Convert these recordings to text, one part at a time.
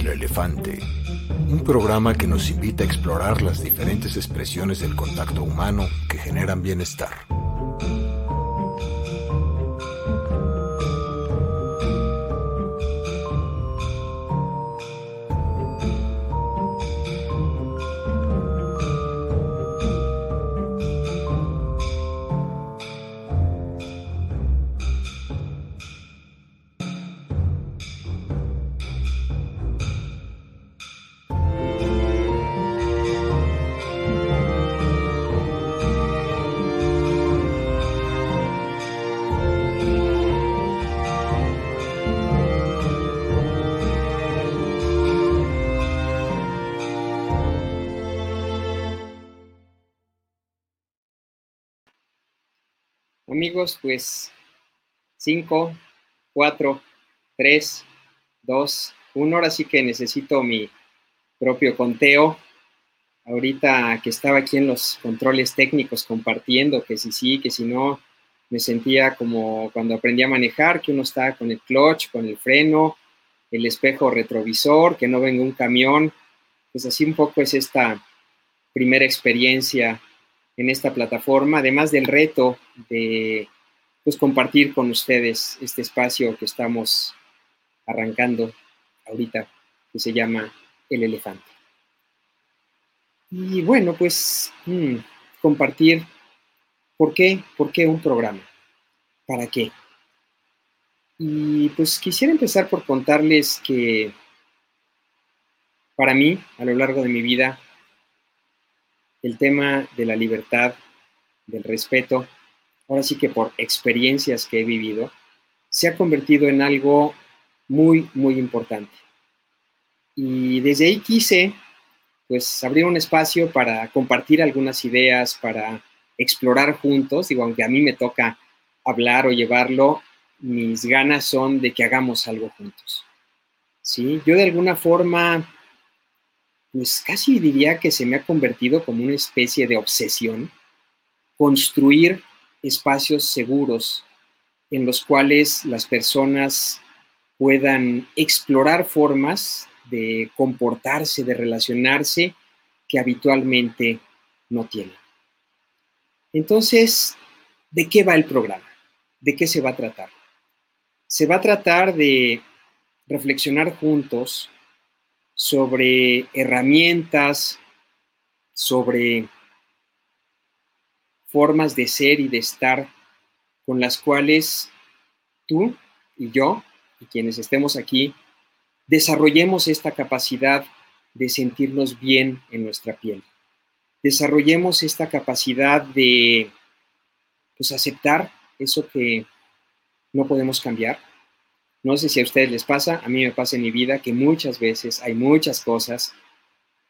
El Elefante, un programa que nos invita a explorar las diferentes expresiones del contacto humano que generan bienestar. Pues 5, 4, 3, 2, 1. Ahora sí que necesito mi propio conteo. Ahorita que estaba aquí en los controles técnicos compartiendo que si sí, que si no, me sentía como cuando aprendí a manejar, que uno está con el clutch, con el freno, el espejo retrovisor, que no venga un camión. Pues así un poco es esta primera experiencia en esta plataforma, además del reto de pues, compartir con ustedes este espacio que estamos arrancando ahorita, que se llama El Elefante. Y bueno, pues mm, compartir, ¿por qué? ¿Por qué un programa? ¿Para qué? Y pues quisiera empezar por contarles que para mí, a lo largo de mi vida, el tema de la libertad, del respeto, ahora sí que por experiencias que he vivido, se ha convertido en algo muy, muy importante. Y desde ahí quise, pues, abrir un espacio para compartir algunas ideas, para explorar juntos. Digo, aunque a mí me toca hablar o llevarlo, mis ganas son de que hagamos algo juntos. ¿Sí? Yo de alguna forma pues casi diría que se me ha convertido como una especie de obsesión construir espacios seguros en los cuales las personas puedan explorar formas de comportarse, de relacionarse que habitualmente no tienen. Entonces, ¿de qué va el programa? ¿De qué se va a tratar? Se va a tratar de reflexionar juntos sobre herramientas, sobre formas de ser y de estar con las cuales tú y yo y quienes estemos aquí desarrollemos esta capacidad de sentirnos bien en nuestra piel. Desarrollemos esta capacidad de pues, aceptar eso que no podemos cambiar, no sé si a ustedes les pasa, a mí me pasa en mi vida que muchas veces hay muchas cosas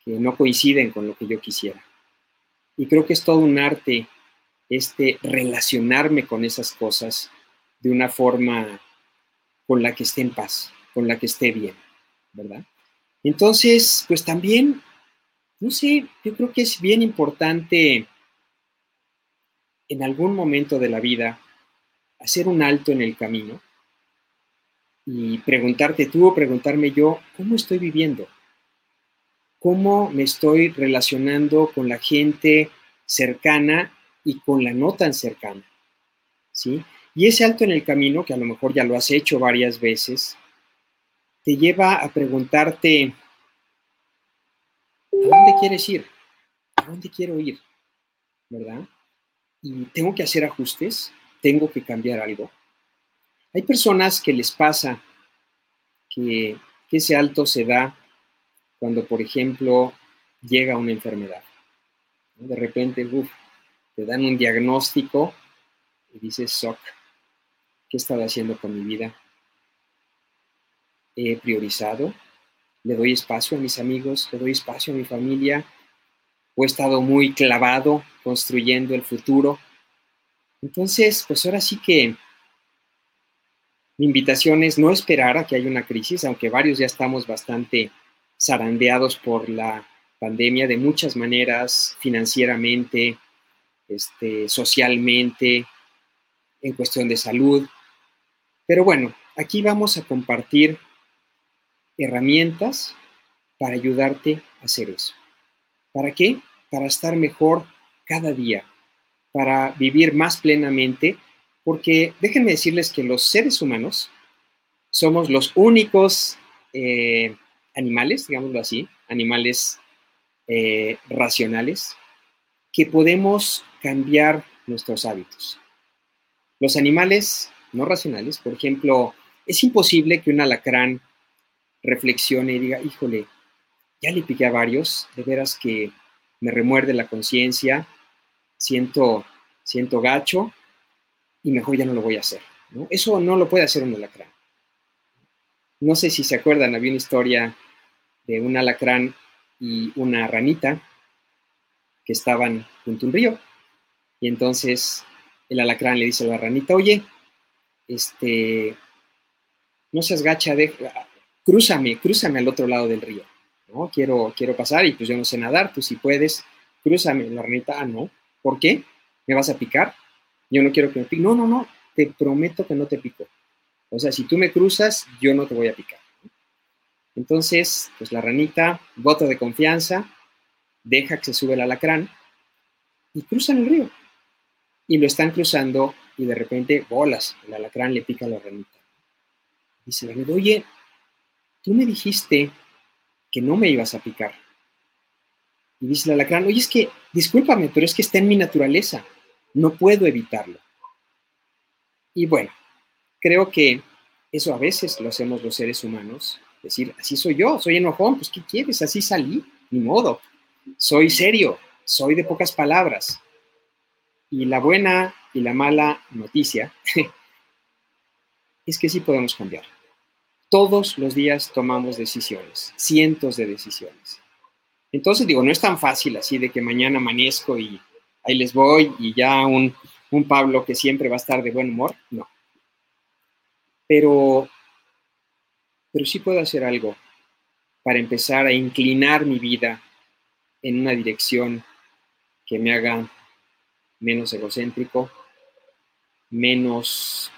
que no coinciden con lo que yo quisiera. Y creo que es todo un arte este relacionarme con esas cosas de una forma con la que esté en paz, con la que esté bien, ¿verdad? Entonces, pues también, no sé, yo creo que es bien importante en algún momento de la vida hacer un alto en el camino y preguntarte tú o preguntarme yo, ¿cómo estoy viviendo? ¿Cómo me estoy relacionando con la gente cercana y con la no tan cercana? ¿Sí? Y ese alto en el camino, que a lo mejor ya lo has hecho varias veces, te lleva a preguntarte, ¿a dónde quieres ir? ¿A dónde quiero ir? ¿Verdad? Y tengo que hacer ajustes, tengo que cambiar algo. Hay personas que les pasa que, ese alto se da cuando, por ejemplo, llega una enfermedad. De repente, te dan un diagnóstico y dices, soc, ¿qué he estado haciendo con mi vida? He priorizado, le doy espacio a mis amigos, le doy espacio a mi familia, o he estado muy clavado construyendo el futuro. Entonces, pues ahora sí que mi invitación es no esperar a que haya una crisis, aunque varios ya estamos bastante zarandeados por la pandemia de muchas maneras, financieramente, este, socialmente, en cuestión de salud. Pero bueno, aquí vamos a compartir herramientas para ayudarte a hacer eso. ¿Para qué? Para estar mejor cada día, para vivir más plenamente, porque déjenme decirles que los seres humanos somos los únicos eh, animales, digámoslo así, animales eh, racionales, que podemos cambiar nuestros hábitos. Los animales no racionales, por ejemplo, es imposible que un alacrán reflexione y diga, híjole, ya le piqué a varios, de veras que me remuerde la conciencia, siento, siento gacho y mejor ya no lo voy a hacer. Eso no lo puede hacer un alacrán. No sé si se acuerdan, había una historia de un alacrán y una ranita que estaban junto a un río. Y entonces el alacrán le dice a la ranita, oye, este, no seas gacha, de, crúzame, crúzame al otro lado del río, ¿no? Quiero, quiero pasar y pues yo no sé nadar, tú si puedes, crúzame. La ranita, ah, no, ¿por qué? ¿Me vas a picar? Yo no quiero que me pique. No, no, no, te prometo que no te pico. O sea, si tú me cruzas, yo no te voy a picar. Entonces, pues la ranita, voto de confianza, deja que se sube el alacrán y cruzan el río. Y lo están cruzando y de repente, bolas, el alacrán le pica a la ranita. Dice la ranita, oye, tú me dijiste que no me ibas a picar. Y dice el alacrán, oye, es que, discúlpame, pero es que está en mi naturaleza, no puedo evitarlo. Y bueno, creo que eso a veces lo hacemos los seres humanos, decir, así soy yo, soy enojón, pues ¿qué quieres? Así salí, ni modo. Soy serio, soy de pocas palabras. Y la buena y la mala noticia es que sí podemos cambiar. Todos los días tomamos decisiones, cientos de decisiones. Entonces digo, no es tan fácil así de que mañana amanezco y ahí les voy y ya un, un Pablo que siempre va a estar de buen humor. No. Pero, pero sí puedo hacer algo para empezar a inclinar mi vida en una dirección que me haga menos egocéntrico, menos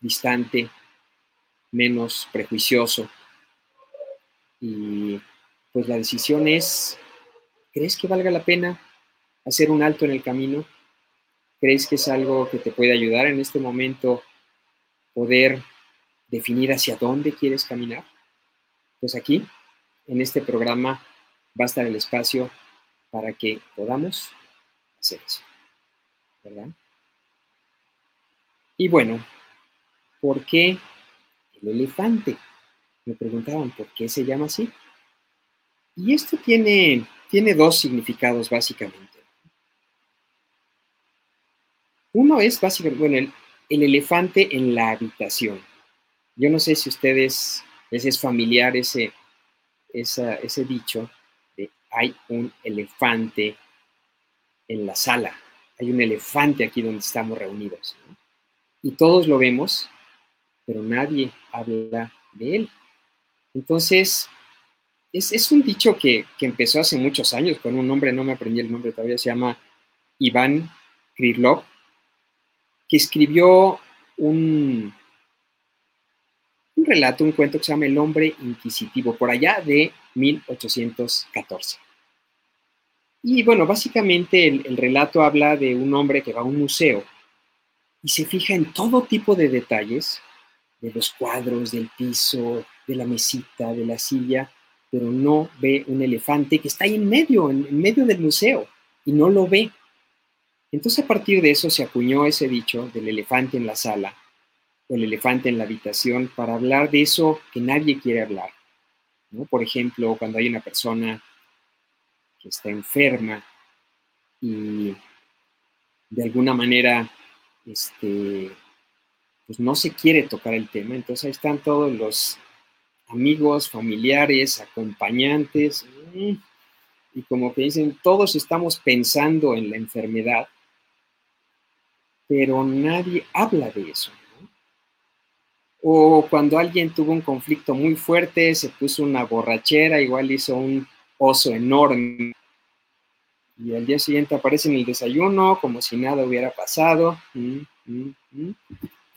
distante, menos prejuicioso. Y pues la decisión es, ¿crees que valga la pena hacer un alto en el camino? ¿Crees que es algo que te puede ayudar en este momento poder definir hacia dónde quieres caminar? Pues aquí, en este programa, va a estar el espacio para que podamos hacer eso. ¿Verdad? Y bueno, ¿por qué el elefante? Me preguntaban, ¿por qué se llama así? Y esto tiene, tiene dos significados básicamente. Uno es básicamente, bueno, el, el elefante en la habitación. Yo no sé si ustedes es familiar ese, ese dicho de hay un elefante en la sala, hay un elefante aquí donde estamos reunidos. Y todos lo vemos, pero nadie habla de él. Entonces, es, un dicho que, empezó hace muchos años con un nombre, no me aprendí el nombre todavía, se llama Iván Krylov, que escribió un, un relato, un cuento que se llama El hombre inquisitivo, por allá de 1814. Y bueno, básicamente el, relato habla de un hombre que va a un museo y se fija en todo tipo de detalles, de los cuadros, del piso, de la mesita, de la silla, pero no ve un elefante que está ahí en medio, en, en medio del museo, y no lo ve. Entonces a partir de eso se acuñó ese dicho del elefante en la sala, el elefante en la habitación para hablar de eso que nadie quiere hablar. ¿no? Por ejemplo, cuando hay una persona que está enferma y de alguna manera este, pues no se quiere tocar el tema, entonces ahí están todos los amigos, familiares, acompañantes, mm, y como que dicen, todos estamos pensando en la enfermedad, pero nadie habla de eso. O cuando alguien tuvo un conflicto muy fuerte, se puso una borrachera, igual hizo un oso enorme. Y al día siguiente aparece en el desayuno como si nada hubiera pasado.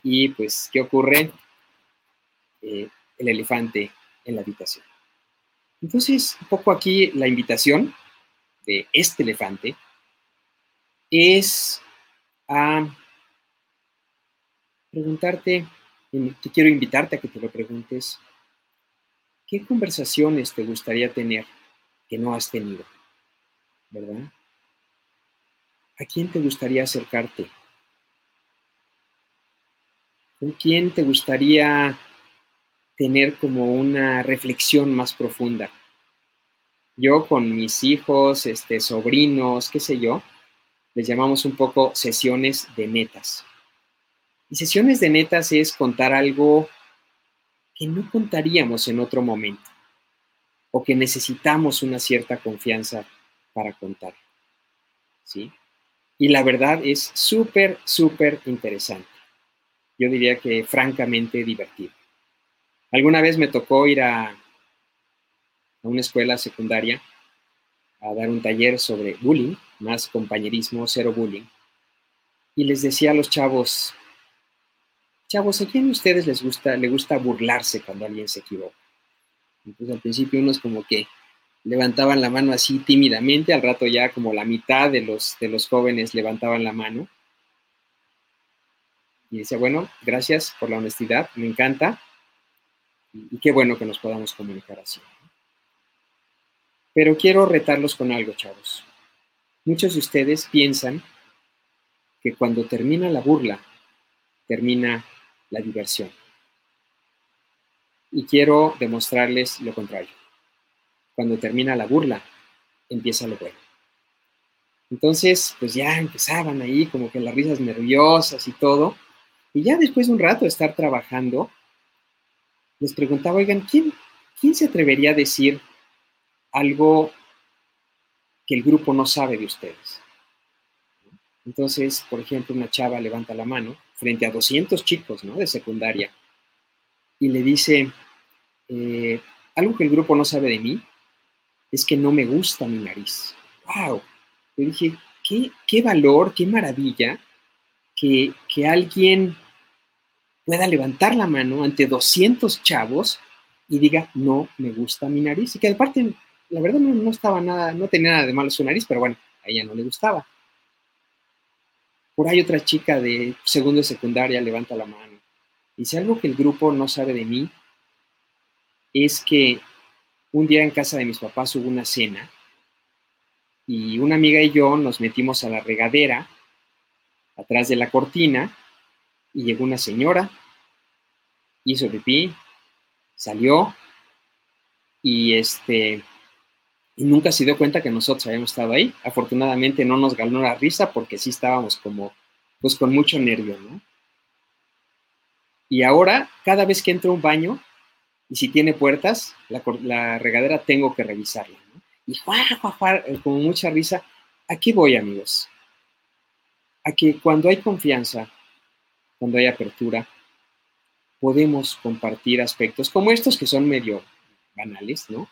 Y pues, ¿qué ocurre? Eh, el elefante en la habitación. Entonces, un poco aquí la invitación de este elefante es a preguntarte, te quiero invitarte a que te lo preguntes, ¿qué conversaciones te gustaría tener que no has tenido? ¿Verdad? ¿A quién te gustaría acercarte? ¿Con quién te gustaría tener como una reflexión más profunda? Yo con mis hijos, este, sobrinos, qué sé yo, les llamamos un poco sesiones de netas. Y sesiones de netas es contar algo que no contaríamos en otro momento o que necesitamos una cierta confianza para contar. ¿Sí? Y la verdad es súper, súper interesante. Yo diría que francamente divertido. Alguna vez me tocó ir a, a una escuela secundaria a dar un taller sobre bullying, más compañerismo, cero bullying. Y les decía a los chavos, Chavos, ¿a quién de ustedes les gusta, le gusta burlarse cuando alguien se equivoca? Entonces al principio unos como que levantaban la mano así tímidamente, al rato ya como la mitad de los, de los jóvenes levantaban la mano. Y decía, bueno, gracias por la honestidad, me encanta. Y, y qué bueno que nos podamos comunicar así. Pero quiero retarlos con algo, chavos. Muchos de ustedes piensan que cuando termina la burla, termina la diversión. Y quiero demostrarles lo contrario. Cuando termina la burla, empieza lo bueno. Entonces, pues ya empezaban ahí como que las risas nerviosas y todo. Y ya después de un rato de estar trabajando, les preguntaba, oigan, ¿quién, ¿quién se atrevería a decir algo que el grupo no sabe de ustedes? Entonces, por ejemplo, una chava levanta la mano frente a 200 chicos ¿no? de secundaria y le dice, eh, algo que el grupo no sabe de mí es que no me gusta mi nariz. ¡Wow! Yo dije, qué, qué valor, qué maravilla que, que, alguien pueda levantar la mano ante 200 chavos y diga, no me gusta mi nariz. Y que aparte, la verdad no, no estaba nada, no tenía nada de malo su nariz, pero bueno, a ella no le gustaba. Por ahí otra chica de segundo de secundaria levanta la mano. Dice, algo que el grupo no sabe de mí es que un día en casa de mis papás hubo una cena y una amiga y yo nos metimos a la regadera atrás de la cortina y llegó una señora, hizo pipí, salió y este y nunca se dio cuenta que nosotros habíamos estado ahí. Afortunadamente no nos ganó la risa porque sí estábamos como, pues con mucho nervio, ¿no? Y ahora, cada vez que entro a un baño, y si tiene puertas, la, regadera tengo que revisarla, ¿no? Y juá, juá, juá, eh, con mucha risa. Aquí voy, amigos. A que cuando hay confianza, cuando hay apertura, podemos compartir aspectos como estos que son medio banales, ¿no?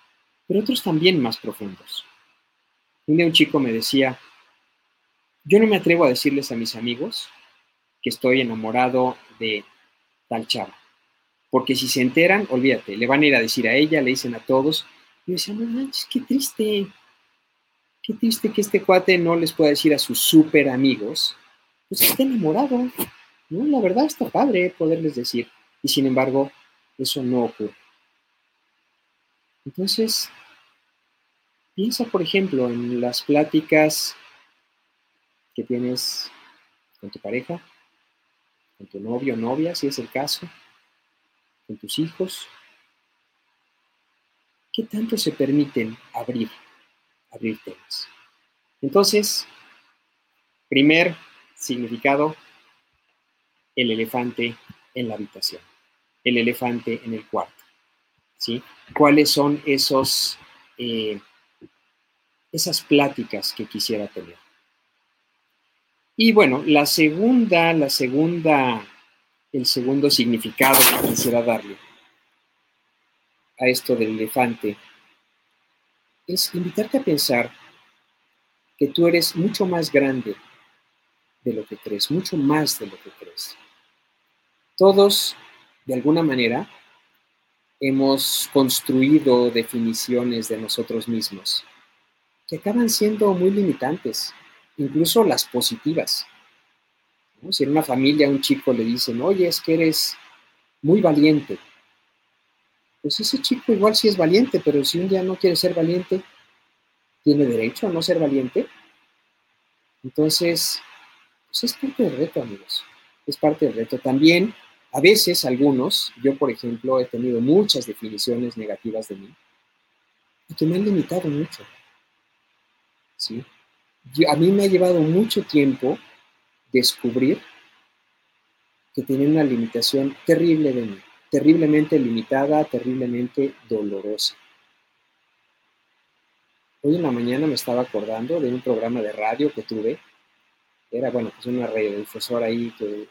Pero otros también más profundos. Un día un chico me decía, yo no me atrevo a decirles a mis amigos que estoy enamorado de tal chava, porque si se enteran, olvídate, le van a ir a decir a ella, le dicen a todos, y yo decía, no manches, qué triste, qué triste que este cuate no les pueda decir a sus súper amigos, pues está enamorado, ¿no? La verdad está padre poderles decir, y sin embargo, eso no ocurre. Entonces, piensa, por ejemplo, en las pláticas que tienes con tu pareja, con tu novio o novia, si es el caso, con tus hijos. ¿Qué tanto se permiten abrir, abrir temas? Entonces, primer significado, el elefante en la habitación, el elefante en el cuarto. ¿Sí? ¿Cuáles son esos, eh, esas pláticas que quisiera tener? Y bueno, la segunda, la segunda, el segundo significado que quisiera darle a esto del elefante es invitarte a pensar que tú eres mucho más grande de lo que crees, mucho más de lo que crees. Todos, de alguna manera, hemos construido definiciones de nosotros mismos que acaban siendo muy limitantes, incluso las positivas. Si en una familia a un chico le dicen, oye, es que eres muy valiente, pues ese chico igual sí es valiente, pero si un día no quiere ser valiente, ¿tiene derecho a no ser valiente? Entonces, pues es parte del reto, amigos. Es parte del reto. También, a veces, algunos, yo por ejemplo, he tenido muchas definiciones negativas de mí y que me han limitado mucho. ¿Sí? a mí me ha llevado mucho tiempo descubrir que tenía una limitación terrible de mí terriblemente limitada, terriblemente dolorosa. Hoy en la mañana me estaba acordando de un programa de radio que tuve. Era, bueno, pues una radiodifusora ahí que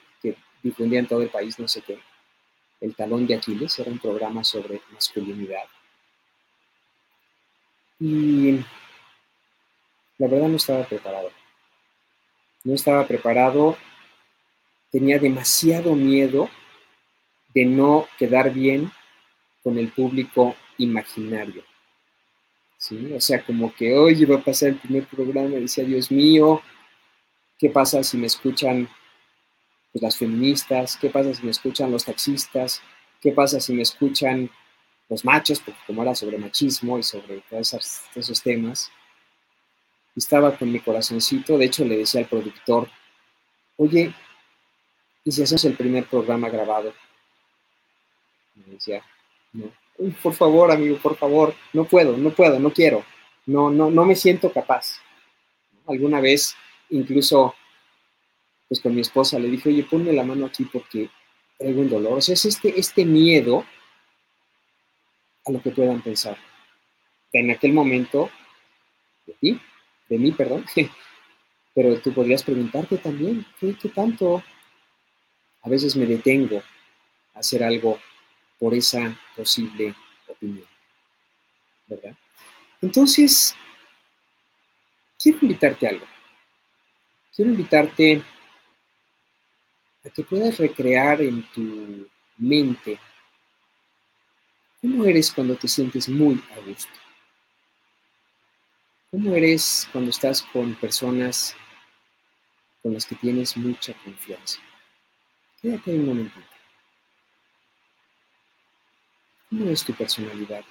difundía en todo el país, no sé qué. El talón de Aquiles, era un programa sobre masculinidad. Y la verdad no estaba preparado. No estaba preparado, tenía demasiado miedo de no quedar bien con el público imaginario. ¿Sí? O sea, como que, hoy va a pasar el primer programa decía, Dios mío, ¿qué pasa si me escuchan pues, las feministas? ¿Qué pasa si me escuchan los taxistas? ¿Qué pasa si me escuchan los machos? Porque como era sobre machismo y sobre todos esos, temas, estaba con mi corazoncito, de hecho le decía al productor, oye, ¿y si hacemos el primer programa grabado? Me decía, no, por favor, amigo, por favor, no puedo, no puedo, no quiero, no, no, no me siento capaz. Alguna vez, incluso, pues con mi esposa le dije, oye, ponme la mano aquí porque traigo un dolor. O sea, es este, este miedo a lo que puedan pensar. En aquel momento, de ti, de mí, perdón, pero tú podrías preguntarte también, ¿qué, qué tanto? A veces me detengo a hacer algo por esa posible opinión. ¿Verdad? Entonces, quiero invitarte a algo. Quiero invitarte que puedas recrear en tu mente cómo eres cuando te sientes muy a gusto. ¿Cómo eres cuando estás con personas con las que tienes mucha confianza? Quédate un momentito. ¿Cómo es tu personalidad?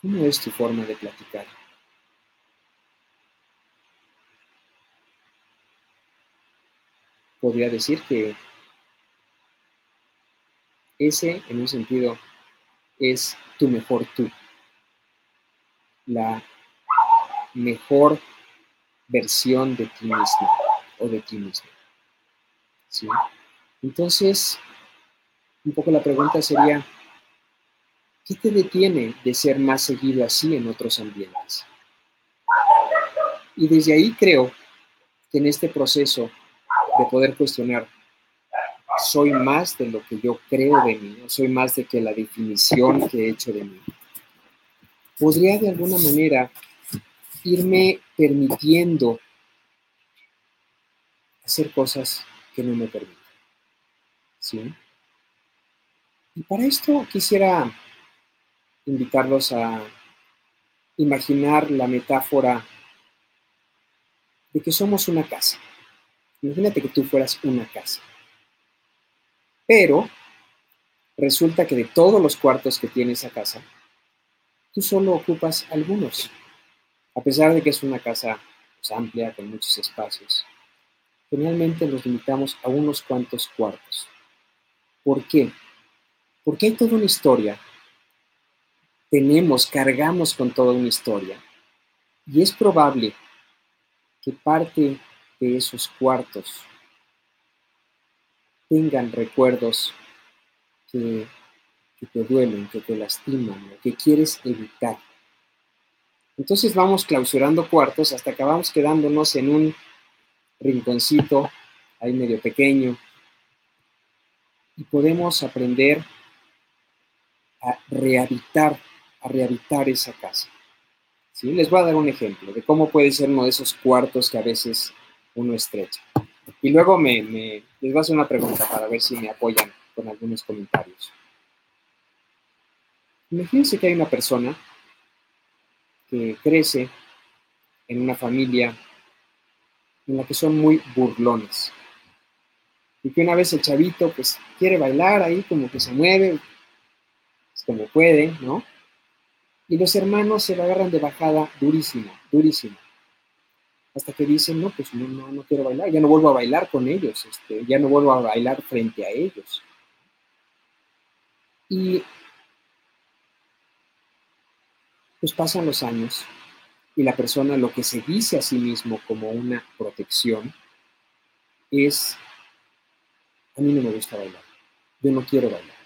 ¿Cómo es tu forma de platicar? Podría decir que ese, en un sentido, es tu mejor tú, la mejor versión de ti mismo o de ti mismo. ¿Sí? Entonces, un poco la pregunta sería, ¿qué te detiene de ser más seguido así en otros ambientes? Y desde ahí creo que en este proceso de poder cuestionar, soy más de lo que yo creo de mí, soy más de que la definición que he hecho de mí. Podría de alguna manera irme permitiendo hacer cosas que no me permiten. ¿Sí? Y para esto quisiera invitarlos a imaginar la metáfora de que somos una casa. Imagínate que tú fueras una casa. Pero resulta que de todos los cuartos que tiene esa casa, tú solo ocupas algunos. A pesar de que es una casa pues, amplia, con muchos espacios, generalmente nos limitamos a unos cuantos cuartos. ¿Por qué? Porque hay toda una historia. Tenemos, cargamos con toda una historia. Y es probable que parte esos cuartos tengan recuerdos que, te duelen, que te lastiman, que quieres evitar. Entonces vamos clausurando cuartos hasta que vamos quedándonos en un rinconcito ahí medio pequeño y podemos aprender a rehabilitar, a rehabilitar esa casa. ¿Sí? Les voy a dar un ejemplo de cómo puede ser uno de esos cuartos que a veces uno estrecha. Y luego me, les voy a hacer una pregunta para ver si me apoyan con algunos comentarios. Imagínense que hay una persona que crece en una familia en la que son muy burlones. Y que una vez el chavito pues quiere bailar ahí como que se mueve, pues, como puede, ¿no? Y los hermanos se lo agarran de bajada durísimo, durísimo. Hasta que dicen, no, pues no, no, no quiero bailar, ya no vuelvo a bailar con ellos, este, ya no vuelvo a bailar frente a ellos. Y pues pasan los años y la persona lo que se dice a sí mismo como una protección es, a mí no me gusta bailar, yo no quiero bailar.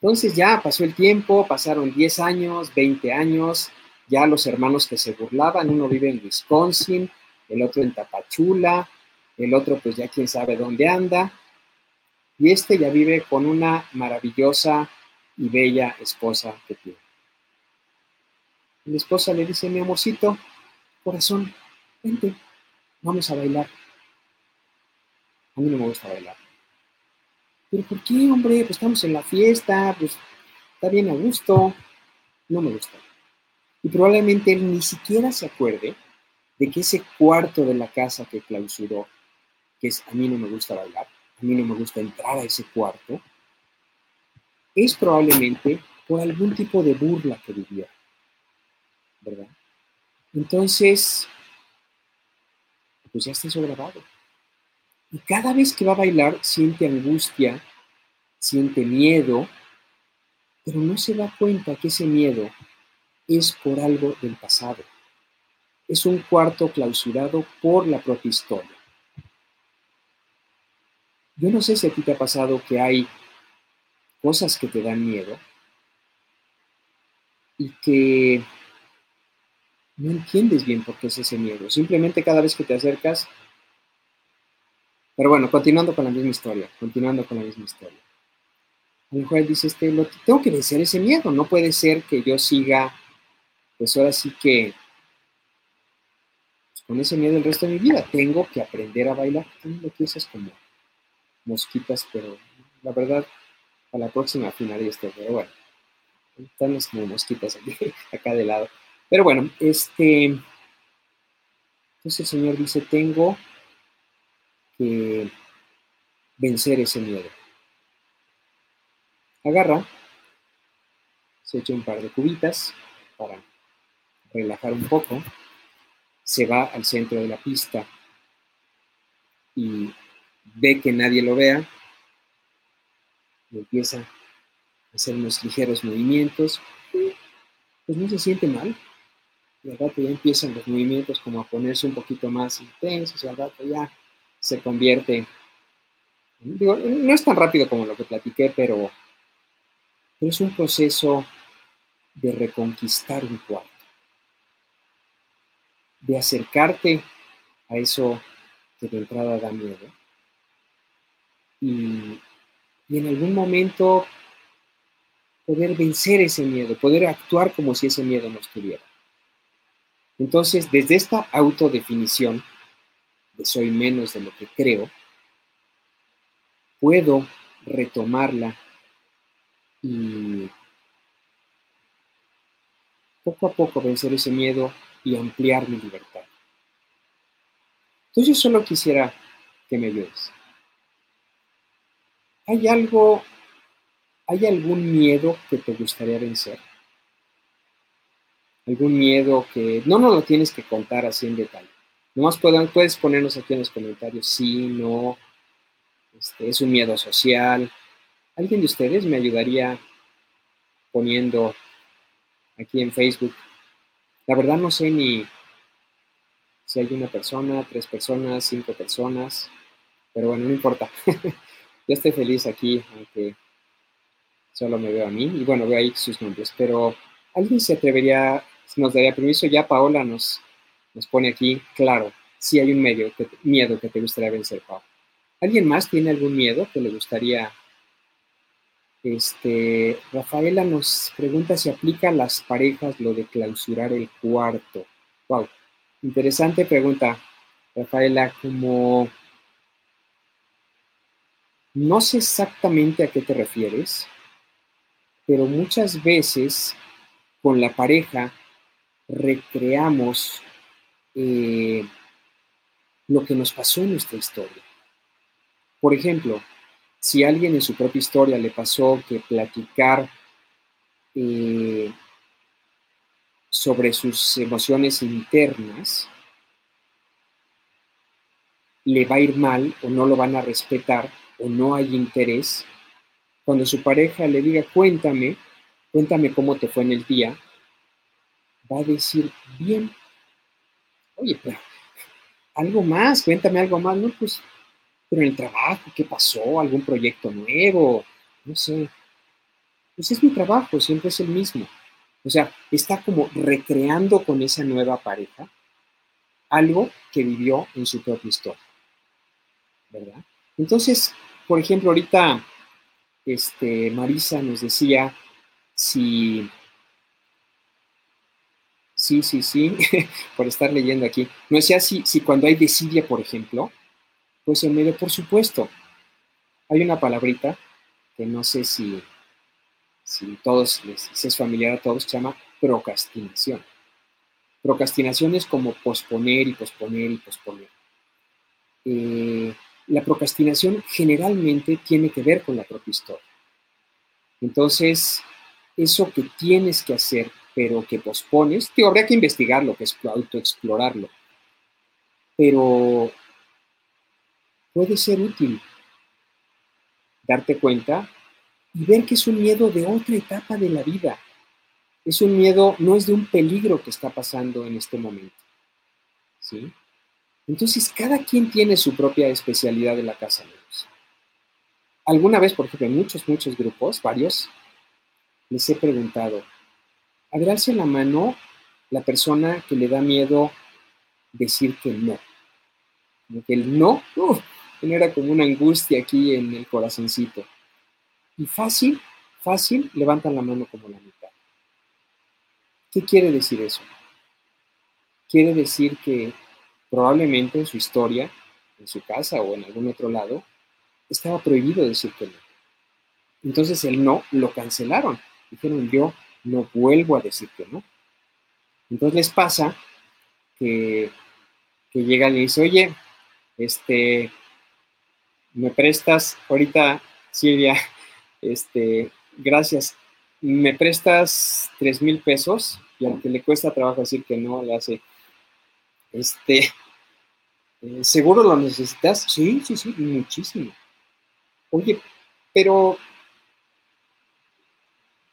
Entonces ya pasó el tiempo, pasaron 10 años, 20 años, ya los hermanos que se burlaban, uno vive en Wisconsin, el otro en Tapachula, el otro pues ya quién sabe dónde anda, y este ya vive con una maravillosa y bella esposa que tiene. La esposa le dice, mi amorcito, corazón, vente, vamos a bailar. A mí no me gusta bailar. Pero ¿por qué, hombre? Pues estamos en la fiesta, pues está bien a gusto. No me gusta. Y probablemente él ni siquiera se acuerde de que ese cuarto de la casa que clausuró, que es a mí no me gusta bailar, a mí no me gusta entrar a ese cuarto, es probablemente por algún tipo de burla que vivió. ¿verdad? Entonces, pues ya está eso grabado. Y cada vez que va a bailar siente angustia, siente miedo, pero no se da cuenta que ese miedo es por algo del pasado. Es un cuarto clausurado por la propia historia. Yo no sé si a ti te ha pasado que hay cosas que te dan miedo y que no entiendes bien por qué es ese miedo. Simplemente cada vez que te acercas. Pero bueno, continuando con la misma historia, continuando con la misma historia. Un juez dice, este, lo, tengo que vencer ese miedo. No puede ser que yo siga, pues ahora sí que con ese miedo el resto de mi vida. Tengo que aprender a bailar. Tengo lo como mosquitas, pero la verdad, a la próxima afinaré esto. Pero bueno, están como mosquitas aquí, acá de lado. Pero bueno, este, entonces el Señor dice, tengo que vencer ese miedo. Agarra, se echa un par de cubitas para relajar un poco, se va al centro de la pista y ve que nadie lo vea, y empieza a hacer unos ligeros movimientos, pues no se siente mal, y al rato ya empiezan los movimientos como a ponerse un poquito más intensos y al rato ya se convierte, digo, no es tan rápido como lo que platiqué, pero, es un proceso de reconquistar un cuarto, de acercarte a eso que de entrada da miedo y, y en algún momento poder vencer ese miedo, poder actuar como si ese miedo no estuviera. Entonces, desde esta autodefinición de soy menos de lo que creo, puedo retomarla y poco a poco vencer ese miedo y ampliar mi libertad. Entonces yo solo quisiera que me ayudes. ¿Hay algo, hay algún miedo que te gustaría vencer? algún miedo que no nos lo tienes que contar así en detalle. Nomás pueden, puedes ponernos aquí en los comentarios, sí, no, este, es un miedo social. ¿Alguien de ustedes me ayudaría poniendo aquí en Facebook? La verdad no sé ni si hay una persona, tres personas, cinco personas, pero bueno, no importa. Yo estoy feliz aquí, aunque solo me veo a mí, y bueno, veo ahí sus nombres, pero ¿alguien se atrevería nos daría permiso, ya Paola nos, nos pone aquí, claro, si hay un medio miedo que te gustaría vencer, Paola. ¿Alguien más tiene algún miedo que le gustaría? Este, Rafaela nos pregunta si aplica a las parejas lo de clausurar el cuarto. Wow, interesante pregunta, Rafaela, como No sé exactamente a qué te refieres, pero muchas veces con la pareja recreamos eh, lo que nos pasó en nuestra historia. Por ejemplo, si alguien en su propia historia le pasó que platicar eh, sobre sus emociones internas le va a ir mal o no lo van a respetar o no hay interés, cuando su pareja le diga, cuéntame, cuéntame cómo te fue en el día, va a decir, bien, oye, pero algo más, cuéntame algo más, no, pues, pero en el trabajo, ¿qué pasó? ¿Algún proyecto nuevo? No sé. Pues es mi trabajo, siempre es el mismo. O sea, está como recreando con esa nueva pareja algo que vivió en su propia historia. ¿Verdad? Entonces, por ejemplo, ahorita este, Marisa nos decía si... Sí, sí, sí, por estar leyendo aquí. No decía si, si cuando hay desidia, por ejemplo, pues en medio, por supuesto, hay una palabrita que no sé si, si todos les es familiar a todos, se llama procrastinación. Procrastinación es como posponer y posponer y posponer. Eh, la procrastinación generalmente tiene que ver con la propia historia. Entonces, eso que tienes que hacer, pero que pospones, te habría que investigarlo, que es autoexplorarlo. Pero puede ser útil darte cuenta y ver que es un miedo de otra etapa de la vida. Es un miedo, no es de un peligro que está pasando en este momento. ¿Sí? Entonces, cada quien tiene su propia especialidad de la casa de luz. Alguna vez, por ejemplo, en muchos, muchos grupos, varios, les he preguntado, a la mano la persona que le da miedo decir que no. que el no genera como una angustia aquí en el corazoncito. Y fácil, fácil, levantan la mano como la mitad. ¿Qué quiere decir eso? Quiere decir que probablemente en su historia, en su casa o en algún otro lado, estaba prohibido decir que no. Entonces el no lo cancelaron. Dijeron, yo no vuelvo a decir que no. Entonces les pasa que, que llegan y dicen, oye, este, me prestas, ahorita Silvia, este, gracias, me prestas tres mil pesos y aunque le cuesta trabajo decir que no, le hace, este, eh, ¿seguro lo necesitas? Sí, sí, sí, muchísimo. Oye, pero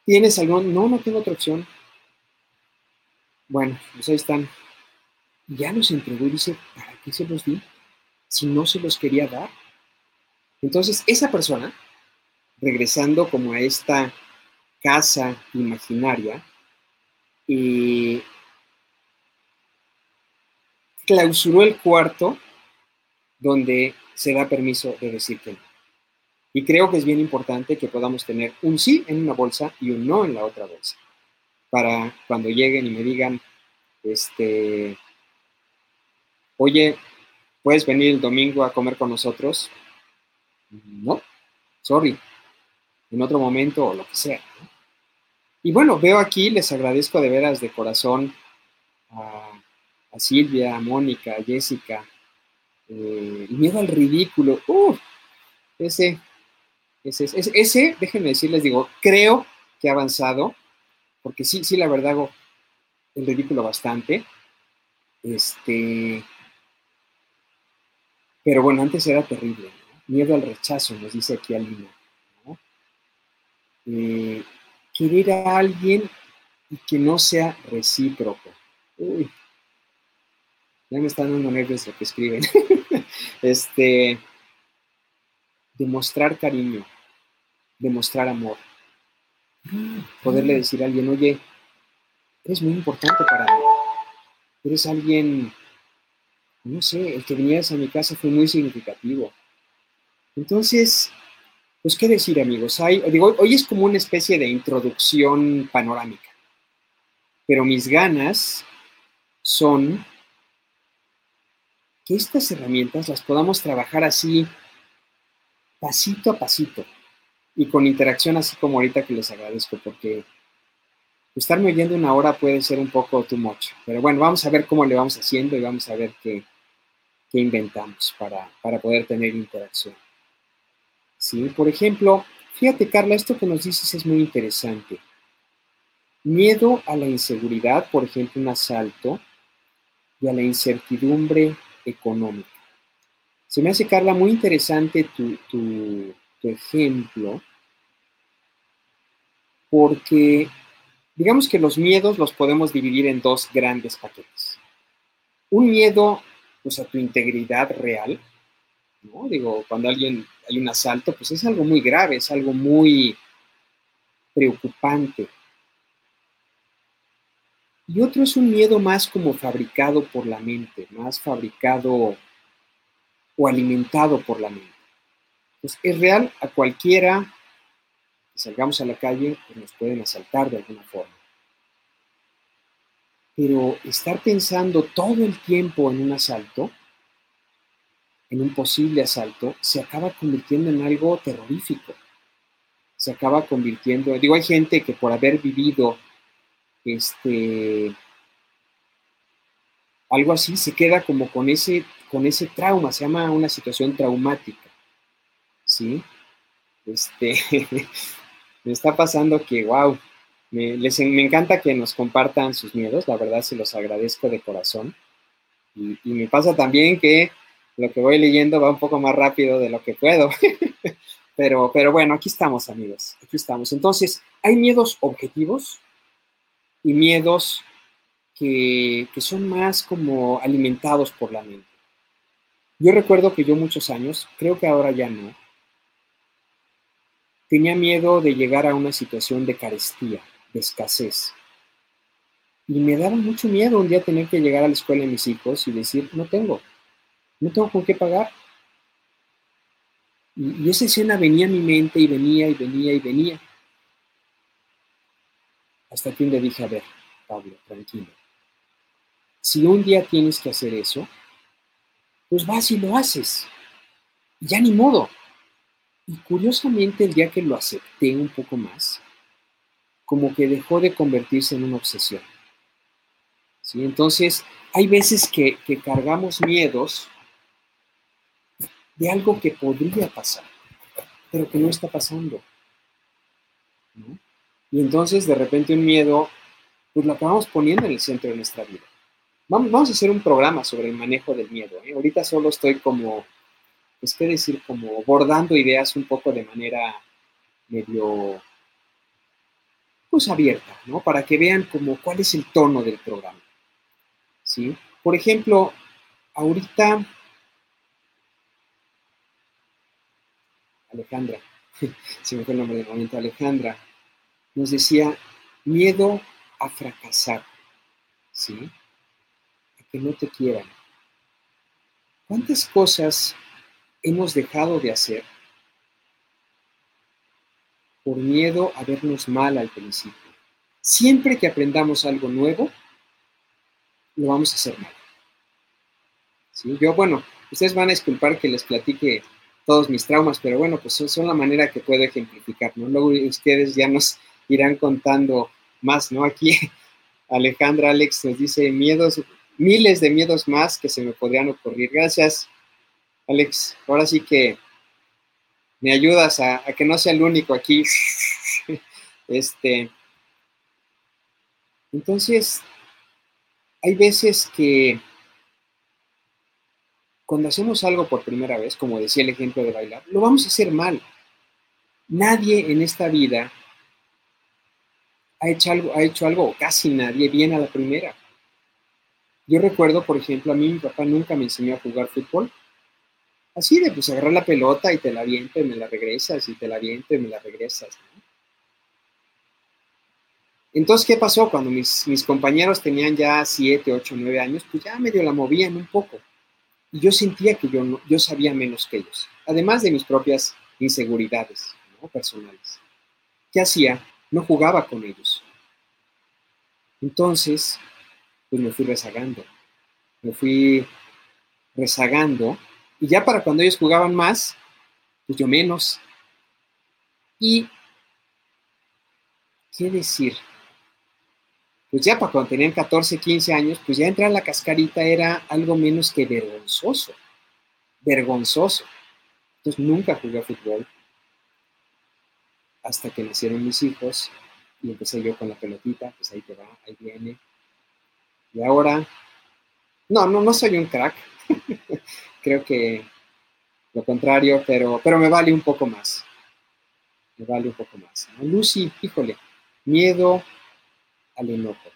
¿tienes algún? No, no tengo otra opción. Bueno, pues ahí están. Ya los entregó y dice, ¿para qué se los di? Si no se los quería dar. Entonces, esa persona, regresando como a esta casa imaginaria, clausuró el cuarto donde se da permiso de decir que no. Y creo que es bien importante que podamos tener un sí en una bolsa y un no en la otra bolsa. Para cuando lleguen y me digan, este, oye, ¿puedes venir el domingo a comer con nosotros? No, sorry, en otro momento o lo que sea. Y bueno, veo aquí, les agradezco de veras de corazón a Silvia, a Mónica, a Jessica, eh, miedo al ridículo, ese, ese, ese, ese, déjenme decirles, digo, creo que ha avanzado, porque sí, sí, la verdad hago el ridículo bastante, este, pero bueno, antes era terrible, miedo al rechazo, nos dice aquí Alina, ¿no? Eh, querer a alguien y que no sea recíproco. Uy, ya me están dando nervios lo que escriben. este, demostrar cariño, demostrar amor. Poderle decir a alguien, oye, eres muy importante para mí. Eres alguien, no sé, el que vinieras a mi casa fue muy significativo. Entonces, pues, ¿qué decir, amigos? Hay, digo, hoy es como una especie de introducción panorámica, pero mis ganas son que estas herramientas las podamos trabajar así pasito a pasito y con interacción así como ahorita que les agradezco porque estarme oyendo una hora puede ser un poco too much. Pero bueno, vamos a ver cómo le vamos haciendo y vamos a ver qué, qué inventamos para, para poder tener interacción. ¿Sí? Por ejemplo, fíjate Carla, esto que nos dices es muy interesante. Miedo a la inseguridad, por ejemplo, un asalto, y a la incertidumbre económica. Se me hace, Carla, muy interesante tu, tu, tu ejemplo, porque digamos que los miedos los podemos dividir en dos grandes paquetes. Un miedo pues, a tu integridad real, ¿no? Digo, cuando alguien hay un asalto, pues es algo muy grave, es algo muy preocupante. Y otro es un miedo más como fabricado por la mente, más fabricado o alimentado por la mente. Pues es real a cualquiera que salgamos a la calle, pues nos pueden asaltar de alguna forma. Pero estar pensando todo el tiempo en un asalto, en un posible asalto, se acaba convirtiendo en algo terrorífico. Se acaba convirtiendo, digo, hay gente que por haber vivido este algo así se queda como con ese con ese trauma, se llama una situación traumática. ¿Sí? Este me está pasando que wow, me, les, me encanta que nos compartan sus miedos, la verdad se los agradezco de corazón. Y, me pasa también que lo que voy leyendo va un poco más rápido de lo que puedo. pero, pero bueno, aquí estamos, amigos, aquí estamos. Entonces, hay miedos objetivos y miedos que, que son más como alimentados por la mente. Yo recuerdo que yo muchos años, creo que ahora ya no, tenía miedo de llegar a una situación de carestía de escasez. Y me daba mucho miedo un día tener que llegar a la escuela de mis hijos y decir, no tengo, no tengo con qué pagar. Y, esa escena venía a mi mente y venía y venía y venía. Hasta que un día dije, a ver, Pablo, tranquilo. Si un día tienes que hacer eso, pues vas y lo haces. Ya ni modo. Y curiosamente el día que lo acepté un poco más, como que dejó de convertirse en una obsesión. ¿Sí? Entonces, hay veces que, cargamos miedos de algo que podría pasar, pero que no está pasando. Y entonces, de repente, un miedo, pues lo acabamos poniendo en el centro de nuestra vida. Vamos, vamos a hacer un programa sobre el manejo del miedo. ¿eh? Ahorita solo estoy como, pues qué decir, como bordando ideas un poco de manera medio abierta, ¿no? Para que vean como cuál es el tono del programa. ¿Sí? Por ejemplo, ahorita Alejandra, se me fue el nombre del momento, Alejandra, nos decía miedo a fracasar, ¿sí? A que no te quieran. ¿Cuántas cosas hemos dejado de hacer por miedo a vernos mal al principio. Siempre que aprendamos algo nuevo, lo vamos a hacer mal. ¿Sí? Yo, bueno, ustedes van a disculpar que les platique todos mis traumas, pero bueno, pues son, la manera que puedo ejemplificar, ¿no? Luego ustedes ya nos irán contando más, ¿no? Aquí Alejandra Alex nos dice miedos, miles de miedos más que se me podrían ocurrir. Gracias, Alex. Ahora sí que me ayudas a, que no sea el único aquí. este, entonces, hay veces que cuando hacemos algo por primera vez, como decía el ejemplo de bailar, lo vamos a hacer mal. Nadie en esta vida ha hecho algo, casi nadie bien a la primera. Yo recuerdo, por ejemplo, a mí mi papá nunca me enseñó a jugar fútbol Así de, pues agarrar la pelota y te la aviento y me la regresas, y te la aviento y me la regresas. Entonces, ¿qué pasó? Cuando mis, mis compañeros tenían ya 7, 8, 9 años, pues ya medio la movían un poco. Y yo sentía que yo, no, yo sabía menos que ellos, además de mis propias inseguridades personales. ¿Qué hacía? No jugaba con ellos. Entonces, pues me fui rezagando. Me fui rezagando y ya para cuando ellos jugaban más, pues yo menos. Y, ¿qué decir? Pues ya para cuando tenían 14, 15 años, pues ya entrar a la cascarita era algo menos que vergonzoso, vergonzoso. Entonces nunca jugué a fútbol hasta que nacieron mis hijos y empecé yo con la pelotita, pues ahí te va, ahí viene. Y ahora, no, no, no soy un crack, creo que lo contrario, pero, pero me vale un poco más. Me vale un poco más. Lucy, híjole, miedo al enojo.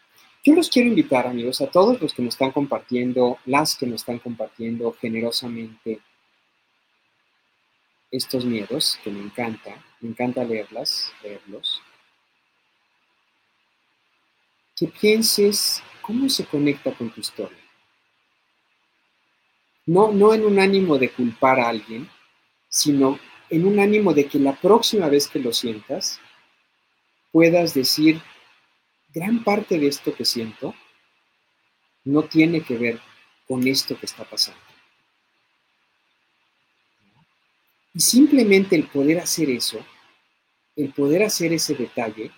Yo los quiero invitar, amigos, a todos los que nos están compartiendo, las que nos están compartiendo generosamente estos miedos, que me encanta, me encanta leerlas, leerlos, que pienses cómo se conecta con tu historia. No, no en un ánimo de culpar a alguien, sino en un ánimo de que la próxima vez que lo sientas, puedas decir, gran parte de esto que siento no tiene que ver con esto que está pasando. Y simplemente el poder hacer eso, el poder hacer ese detalle,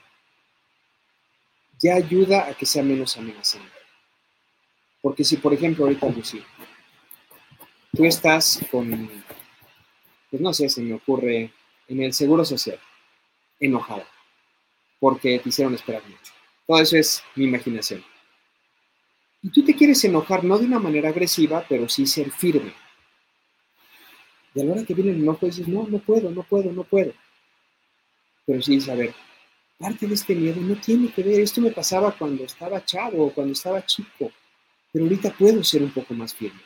ya ayuda a que sea menos amenazante. Porque si, por ejemplo, ahorita, Lucy, tú estás con, pues no sé, se me ocurre, en el Seguro Social, enojada, porque te hicieron esperar mucho. Todo eso es mi imaginación. Y tú te quieres enojar no de una manera agresiva, pero sí ser firme. Y a la hora que viene el enojo dices, no, no puedo, no puedo, no puedo. Pero sí dices, a ver, parte de este miedo no tiene que ver, esto me pasaba cuando estaba chavo o cuando estaba chico, pero ahorita puedo ser un poco más firme.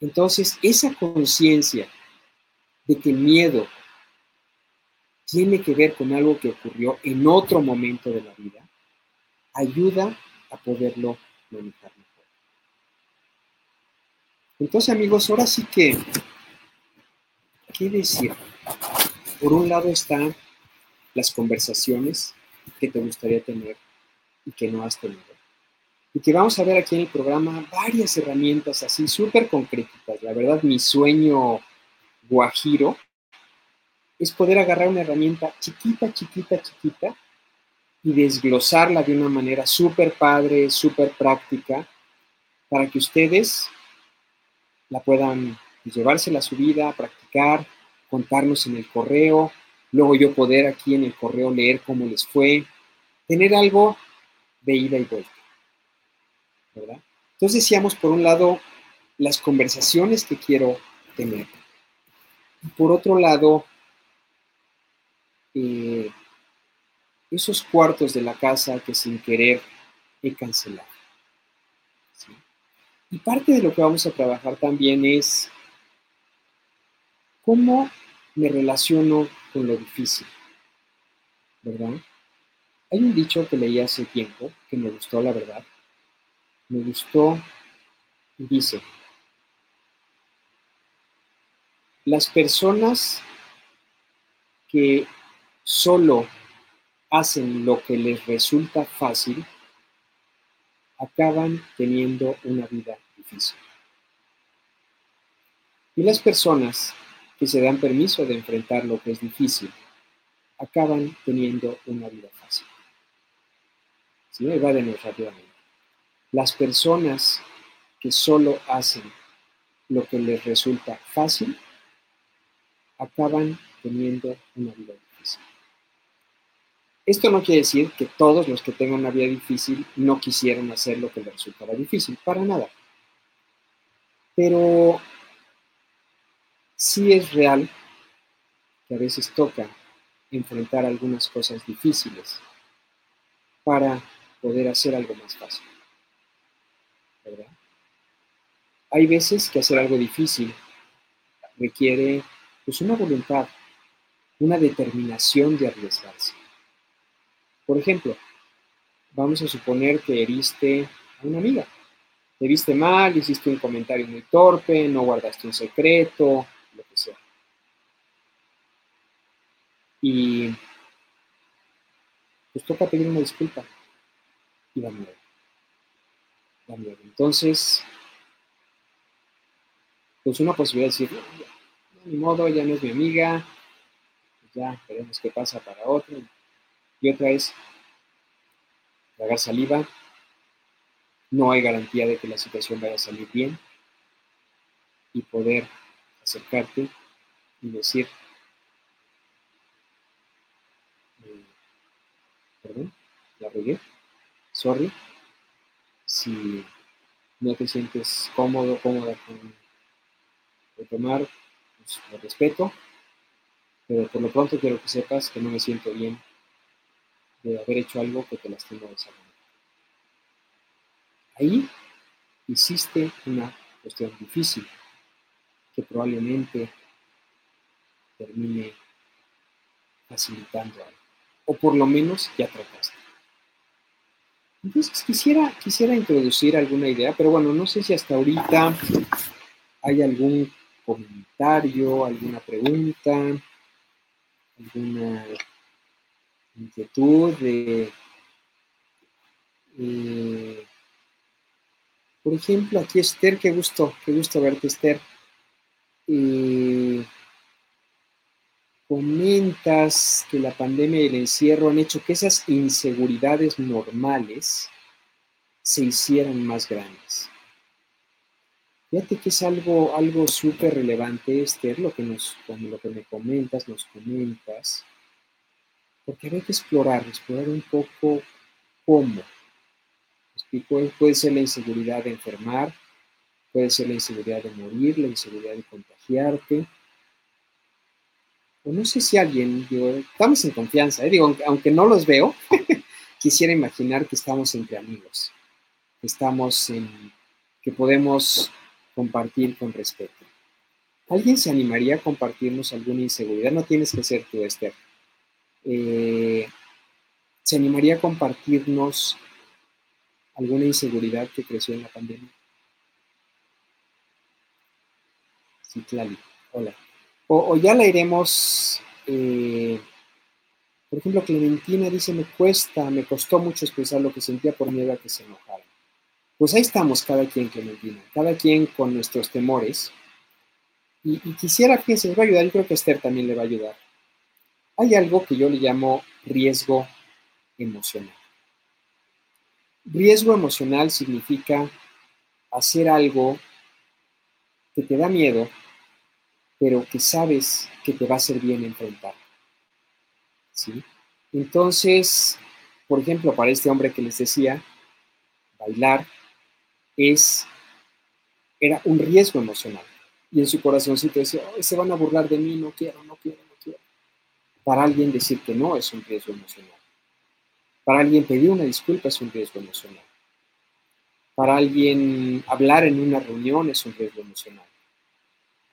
Entonces, esa conciencia de que miedo tiene que ver con algo que ocurrió en otro momento de la vida, ayuda a poderlo manejar mejor. Entonces, amigos, ahora sí que, ¿qué decir? Por un lado están las conversaciones que te gustaría tener y que no has tenido. Y que vamos a ver aquí en el programa varias herramientas así súper concretas. La verdad, mi sueño guajiro es poder agarrar una herramienta chiquita, chiquita, chiquita y desglosarla de una manera súper padre, súper práctica, para que ustedes la puedan llevársela a su vida, practicar, contarnos en el correo, luego yo poder aquí en el correo leer cómo les fue, tener algo de ida y vuelta. ¿verdad? Entonces decíamos, por un lado, las conversaciones que quiero tener. Y por otro lado, eh, esos cuartos de la casa que sin querer he cancelado. Y parte de lo que vamos a trabajar también es cómo me relaciono con lo difícil, ¿verdad? Hay un dicho que leí hace tiempo que me gustó, la verdad. Me gustó y dice, las personas que solo hacen lo que les resulta fácil, acaban teniendo una vida difícil. Y las personas que se dan permiso de enfrentar lo que es difícil, acaban teniendo una vida fácil. Si no, va de rápidamente. Las personas que solo hacen lo que les resulta fácil, acaban teniendo una vida difícil. Esto no quiere decir que todos los que tengan una vida difícil no quisieran hacer lo que les resultara difícil, para nada. Pero sí es real que a veces toca enfrentar algunas cosas difíciles para poder hacer algo más fácil. ¿Verdad? Hay veces que hacer algo difícil requiere pues una voluntad, una determinación de arriesgarse. Por ejemplo, vamos a suponer que heriste a una amiga. Te viste mal, hiciste un comentario muy torpe, no guardaste un secreto, lo que sea. Y pues toca pedir una disculpa. Y da miedo. Da. Entonces, pues una posibilidad de decir, Ni modo, ya no es mi amiga, ya veremos qué pasa para otro. Y otra es tragar saliva. No hay garantía de que la situación vaya a salir bien. Y poder acercarte y decir, eh, perdón, la regué, sorry, si no te sientes cómodo, cómoda con tomar, pues lo respeto, pero por lo pronto quiero que sepas que no me siento bien de haber hecho algo que te lastimó de esa. Ahí hiciste una cuestión difícil que probablemente termine facilitando algo. O por lo menos ya trataste. Entonces quisiera, quisiera introducir alguna idea, pero bueno, no sé si hasta ahorita hay algún comentario, alguna pregunta, alguna inquietud de... Eh, por ejemplo, aquí Esther, qué gusto, qué gusto verte, Esther. Eh, comentas que la pandemia y el encierro han hecho que esas inseguridades normales se hicieran más grandes. Fíjate que es algo, algo súper relevante, Esther, lo que, nos, lo que me comentas, nos comentas, porque hay que explorar, explorar un poco cómo. puede ser la inseguridad de enfermar, puede ser la inseguridad de morir, la inseguridad de contagiarte, no sé si alguien, digo, estamos en confianza, ¿eh? digo, aunque, no los veo, quisiera imaginar que estamos entre amigos, estamos en, que podemos compartir con respeto. ¿Alguien se animaría a compartirnos alguna inseguridad? No tienes que ser tú, Esther. Eh, ¿Se animaría a compartirnos alguna inseguridad que creció en la pandemia? Sí, claro. Hola. O, ya la iremos, eh, por ejemplo, Clementina dice, me cuesta, me costó mucho expresar lo que sentía por miedo a que se enojara. Pues ahí estamos cada quien, Clementina, cada quien con nuestros temores. Y, quisiera, que se me va a ayudar, yo creo que Esther también le va a ayudar. Hay algo que yo le llamo riesgo emocional. Riesgo emocional significa hacer algo que te da miedo, pero que sabes que te va a ser bien enfrentar. ¿Sí? Entonces, por ejemplo, para este hombre que les decía, bailar es, era un riesgo emocional. Y en su corazoncito decía, se van a burlar de mí, no quiero, no quiero, no quiero. Para alguien decir que no es un riesgo emocional. Para alguien pedir una disculpa es un riesgo emocional. Para alguien hablar en una reunión es un riesgo emocional.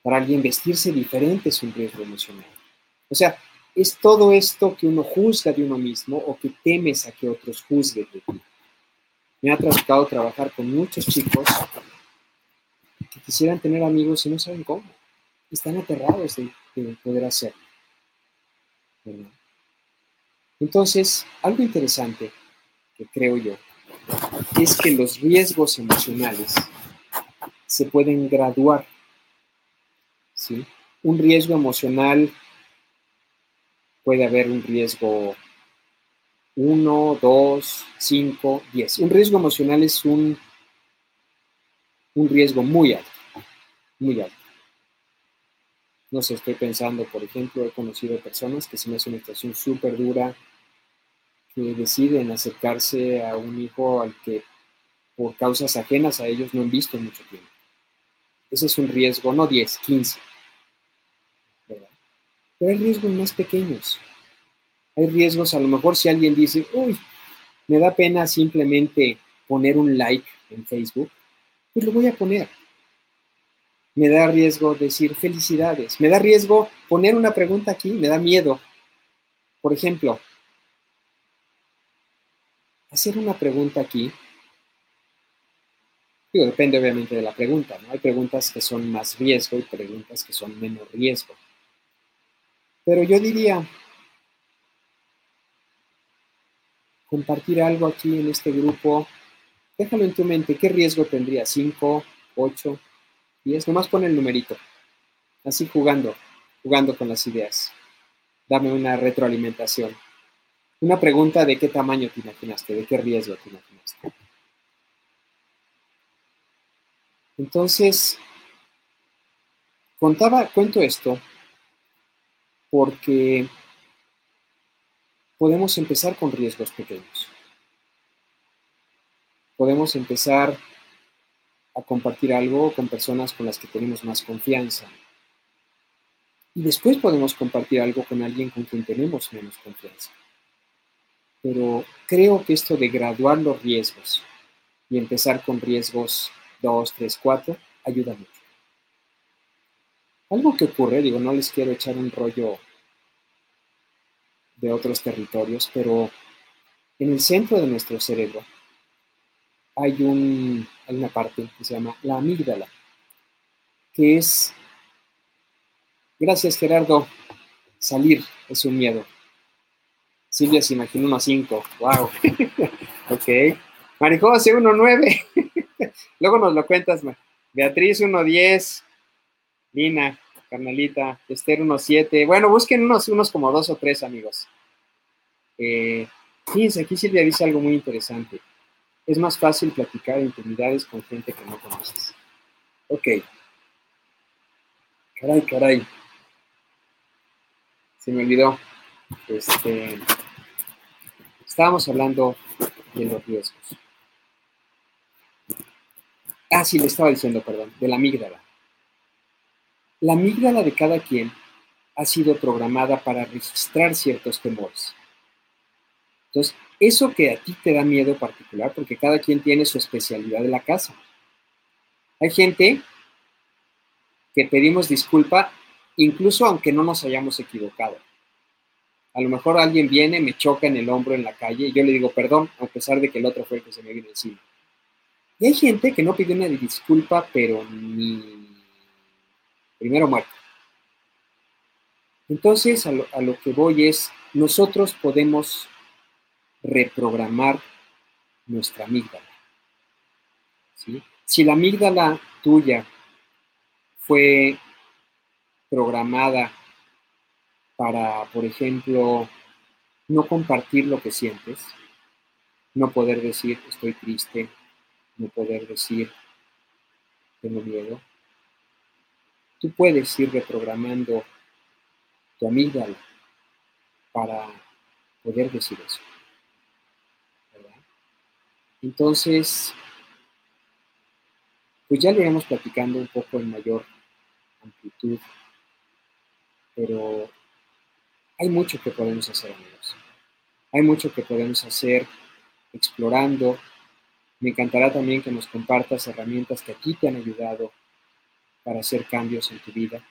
Para alguien vestirse diferente es un riesgo emocional. O sea, es todo esto que uno juzga de uno mismo o que temes a que otros juzguen de ti. Me ha tocado trabajar con muchos chicos que quisieran tener amigos y no saben cómo. Están aterrados de, poder hacerlo. Entonces, algo interesante que creo yo es que los riesgos emocionales se pueden graduar un riesgo emocional, puede haber un riesgo 1, 2, 5, 10. Un riesgo emocional es un, un riesgo muy alto, muy alto. No sé, estoy pensando, por ejemplo, he conocido personas que se me hace una situación súper dura, que deciden acercarse a un hijo al que por causas ajenas a ellos no han visto en mucho tiempo. Ese es un riesgo, no 10, 15. Pero hay riesgos más pequeños. Hay riesgos, a lo mejor si alguien dice, uy, me da pena simplemente poner un like en Facebook, pues lo voy a poner. Me da riesgo decir felicidades. Me da riesgo poner una pregunta aquí, me da miedo. Por ejemplo, hacer una pregunta aquí, depende obviamente de la pregunta. Hay preguntas que son más riesgo y preguntas que son menos riesgo. Pero yo diría, compartir algo aquí en este grupo, déjalo en tu mente, ¿qué riesgo tendría? ¿5, 8, 10? Nomás pon el numerito. así jugando, jugando con las ideas. Dame una retroalimentación. Una pregunta de qué tamaño te imaginaste, de qué riesgo te imaginaste. Entonces, contaba, cuento esto porque podemos empezar con riesgos pequeños. Podemos empezar a compartir algo con personas con las que tenemos más confianza. Y después podemos compartir algo con alguien con quien tenemos menos confianza. Pero creo que esto de graduar los riesgos y empezar con riesgos 2, 3, 4 ayuda mucho. Algo que ocurre, digo, no les quiero echar un rollo de otros territorios, pero en el centro de nuestro cerebro hay, un, una parte que se llama la amígdala, que es, gracias Gerardo, salir es un miedo. Silvia se imaginó unos 5, wow, ok. Marijose 1.9, luego nos lo cuentas, Beatriz 1.10, Lina, carnalita, Esther 1.7, bueno, busquen unos, unos como dos o tres amigos. Eh, fíjense, aquí Silvia dice algo muy interesante es más fácil platicar intimidades con gente que no conoces. Ok. Caray, caray. Se me olvidó. Este, estábamos hablando de los riesgos. Ah, sí, le estaba diciendo, perdón, de la amígdala. La amígdala de cada quien ha sido programada para registrar ciertos temores. Entonces, eso que a ti te da miedo particular, porque cada quien tiene su especialidad de la casa. Hay gente que pedimos disculpa incluso aunque no nos hayamos equivocado. A lo mejor alguien viene, me choca en el hombro en la calle y yo le digo perdón, a pesar de que el otro fue el que se me vino encima. Y hay gente que no pidió una disculpa, pero ni primero muerto. Entonces, a lo, a lo que voy es, nosotros podemos reprogramar nuestra amígdala. Si la amígdala tuya fue programada para, por ejemplo, no compartir lo que sientes, no poder decir estoy triste, no poder decir tengo miedo, tú puedes ir reprogramando tu amígdala para poder decir eso. Entonces, pues ya lo iremos platicando un poco en mayor amplitud, pero hay mucho que podemos hacer, amigos. Hay mucho que podemos hacer explorando. Me encantará también que nos compartas herramientas que aquí te han ayudado para hacer cambios en tu vida.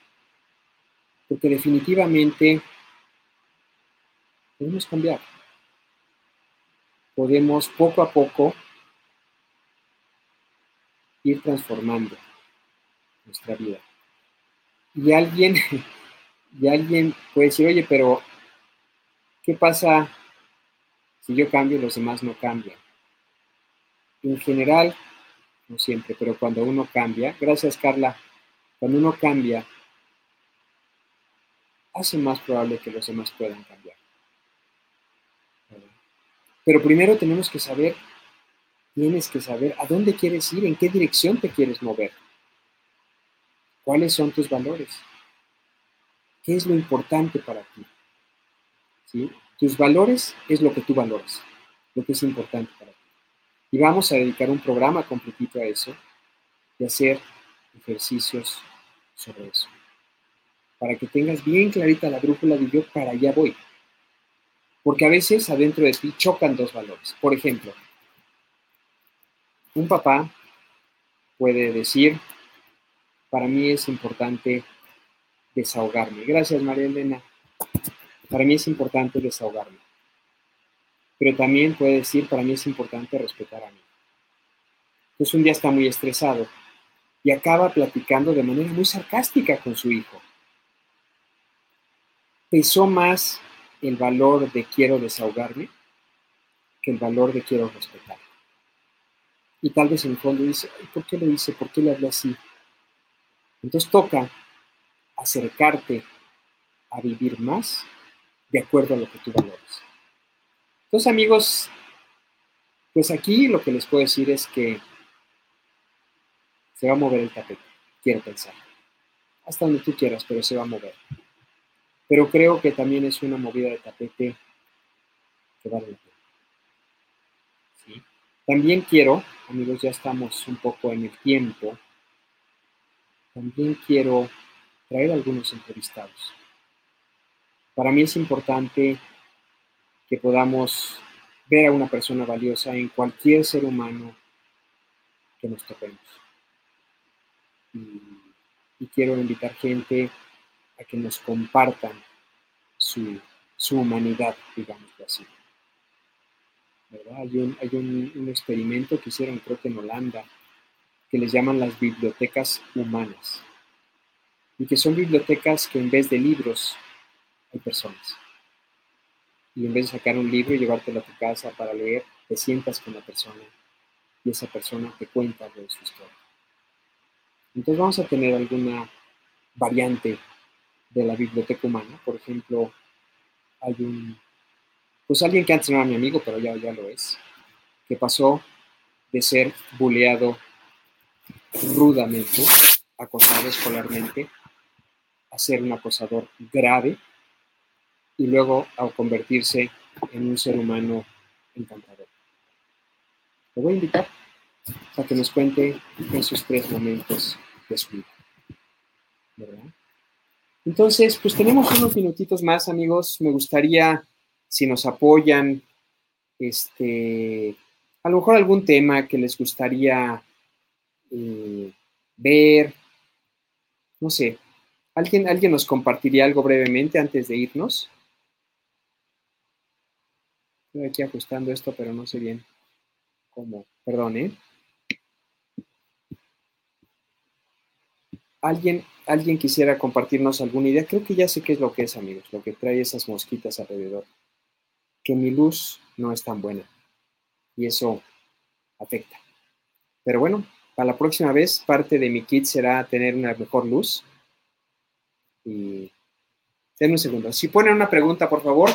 Porque definitivamente podemos cambiar. Podemos poco a poco ir transformando nuestra vida. Y alguien, y alguien puede decir, oye, pero ¿qué pasa si yo cambio y los demás no cambian? En general, no siempre, pero cuando uno cambia, gracias Carla, cuando uno cambia, hace más probable que los demás puedan cambiar. Pero primero tenemos que saber tienes que saber a dónde quieres ir, en qué dirección te quieres mover. ¿Cuáles son tus valores? ¿Qué es lo importante para ti? ¿Sí? Tus valores es lo que tú valoras, lo que es importante para ti. Y vamos a dedicar un programa completito a eso y hacer ejercicios sobre eso. Para que tengas bien clarita la brújula de yo para allá voy. Porque a veces adentro de ti chocan dos valores. Por ejemplo, un papá puede decir, para mí es importante desahogarme. Gracias, María Elena. Para mí es importante desahogarme. Pero también puede decir, para mí es importante respetar a mí. Entonces un día está muy estresado y acaba platicando de manera muy sarcástica con su hijo. Pesó más el valor de quiero desahogarme que el valor de quiero respetar. Y tal vez en el fondo dice, ¿por qué lo hice? ¿Por qué le hablé así? Entonces toca acercarte a vivir más de acuerdo a lo que tú valores. Entonces, amigos, pues aquí lo que les puedo decir es que se va a mover el tapete, quiero pensar. Hasta donde tú quieras, pero se va a mover. Pero creo que también es una movida de tapete que vale la. También quiero, amigos, ya estamos un poco en el tiempo, también quiero traer algunos entrevistados. Para mí es importante que podamos ver a una persona valiosa en cualquier ser humano que nos topemos. Y, quiero invitar gente a que nos compartan su, humanidad, digamos así. Hay, un, hay un, experimento que hicieron, creo que en Holanda, que les llaman las bibliotecas humanas. Y que son bibliotecas que en vez de libros hay personas y en vez de sacar un libro y llevártelo a tu casa para leer, te sientas con la persona y esa persona te cuenta de su historia. Entonces vamos a tener alguna variante de la biblioteca humana. Por ejemplo, hay un, pues alguien que antes no era mi amigo, pero ya, ya lo es, que pasó de ser buleado rudamente, acosado escolarmente, a ser un acosador grave y luego a convertirse en un ser humano encantador. Te voy a invitar a que nos cuente esos tres momentos de su vida. ¿Verdad? Entonces, pues tenemos unos minutitos más, amigos. Me gustaría, si nos apoyan, este, a lo mejor algún tema que les gustaría eh, ver, no sé, ¿alguien, ¿alguien nos compartiría algo brevemente antes de irnos? Estoy aquí ajustando esto, pero no sé bien cómo. Perdón, ¿eh? ¿Alguien, ¿Alguien quisiera compartirnos alguna idea? Creo que ya sé qué es lo que es, amigos, lo que trae esas mosquitas alrededor. Que mi luz no es tan buena. Y eso afecta. Pero bueno, para la próxima vez, parte de mi kit será tener una mejor luz. Y. Denme un segundo. Si ponen una pregunta, por favor,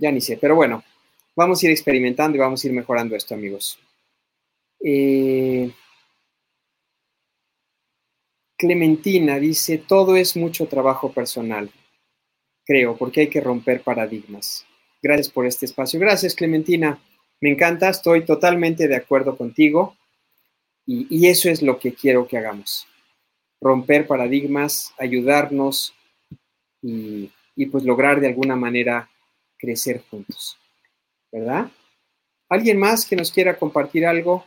ya ni sé, pero bueno, vamos a ir experimentando y vamos a ir mejorando esto, amigos. Eh, Clementina dice, todo es mucho trabajo personal, creo, porque hay que romper paradigmas. Gracias por este espacio. Gracias, Clementina. Me encanta, estoy totalmente de acuerdo contigo y, eso es lo que quiero que hagamos. Romper paradigmas, ayudarnos y, y pues lograr de alguna manera crecer juntos. ¿Verdad? ¿Alguien más que nos quiera compartir algo?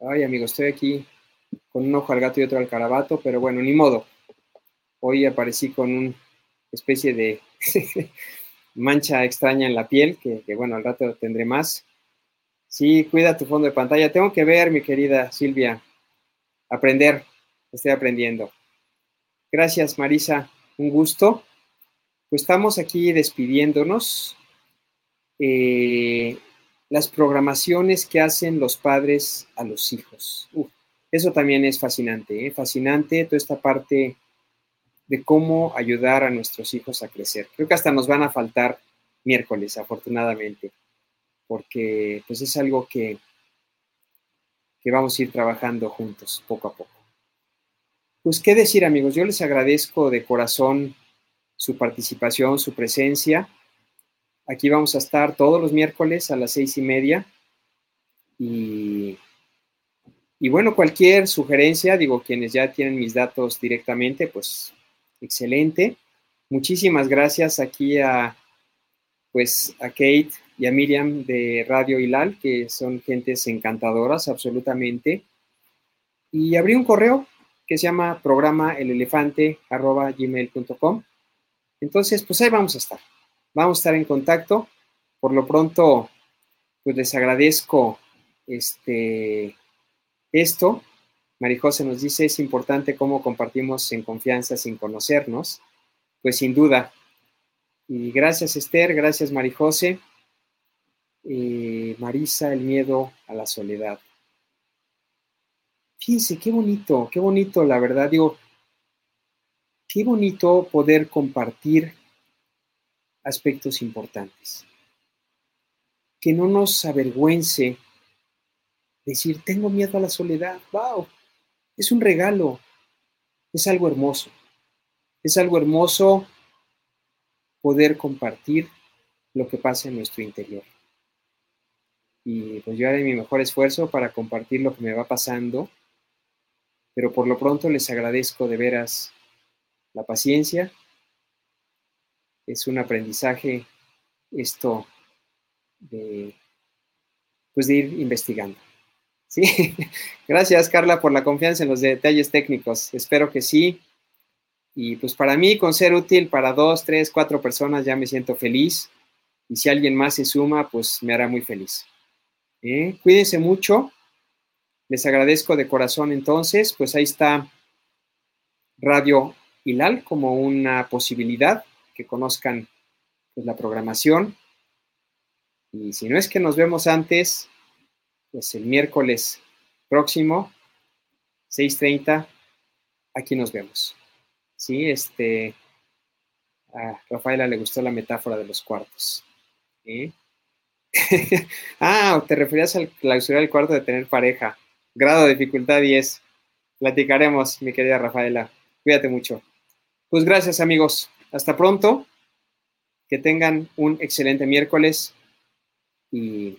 Ay, amigo, estoy aquí con un ojo al gato y otro al carabato, pero bueno, ni modo. Hoy aparecí con una especie de mancha extraña en la piel, que, bueno, al rato tendré más. Sí, cuida tu fondo de pantalla. Tengo que ver, mi querida Silvia. Aprender. Estoy aprendiendo. Gracias, Marisa. Un gusto. Pues estamos aquí despidiéndonos. Eh, las programaciones que hacen los padres a los hijos. Eso también es fascinante, ¿eh? fascinante toda esta parte de cómo ayudar a nuestros hijos a crecer. Creo que hasta nos van a faltar miércoles, afortunadamente, porque pues es algo que, que vamos a ir trabajando juntos poco a poco. Pues qué decir amigos, yo les agradezco de corazón su participación, su presencia. Aquí vamos a estar todos los miércoles a las seis y media. Y, y bueno, cualquier sugerencia, digo, quienes ya tienen mis datos directamente, pues excelente. Muchísimas gracias aquí a, pues, a Kate y a Miriam de Radio Hilal, que son gentes encantadoras, absolutamente. Y abrí un correo que se llama programa gmail.com entonces, pues ahí vamos a estar. Vamos a estar en contacto. Por lo pronto, pues les agradezco este, esto. Marijose nos dice, es importante cómo compartimos en confianza sin conocernos. Pues sin duda. Y gracias Esther, gracias Marijose. eh, Marisa, el miedo a la soledad. Fíjense, qué bonito, qué bonito, la verdad, digo, qué bonito poder compartir aspectos importantes. Que no nos avergüence decir, tengo miedo a la soledad. ¡Wow! Es un regalo, es algo hermoso. Es algo hermoso poder compartir lo que pasa en nuestro interior. Y pues yo haré mi mejor esfuerzo para compartir lo que me va pasando, pero por lo pronto les agradezco de veras la paciencia. Es un aprendizaje esto de, pues de ir investigando. ¿Sí? Gracias, Carla, por la confianza en los detalles técnicos. Espero que sí. Y pues para mí, con ser útil para dos, tres, cuatro personas, ya me siento feliz. Y si alguien más se suma, pues me hará muy feliz. ¿Eh? Cuídense mucho. Les agradezco de corazón entonces. Pues ahí está Radio Hilal como una posibilidad que conozcan pues, la programación. Y si no es que nos vemos antes, pues el miércoles próximo, 6.30, aquí nos vemos. Sí, este, a Rafaela le gustó la metáfora de los cuartos. ah, te referías al clausurar el cuarto de tener pareja. Grado de dificultad 10. Platicaremos, mi querida Rafaela. Cuídate mucho. Pues gracias, amigos. Hasta pronto. Que tengan un excelente miércoles y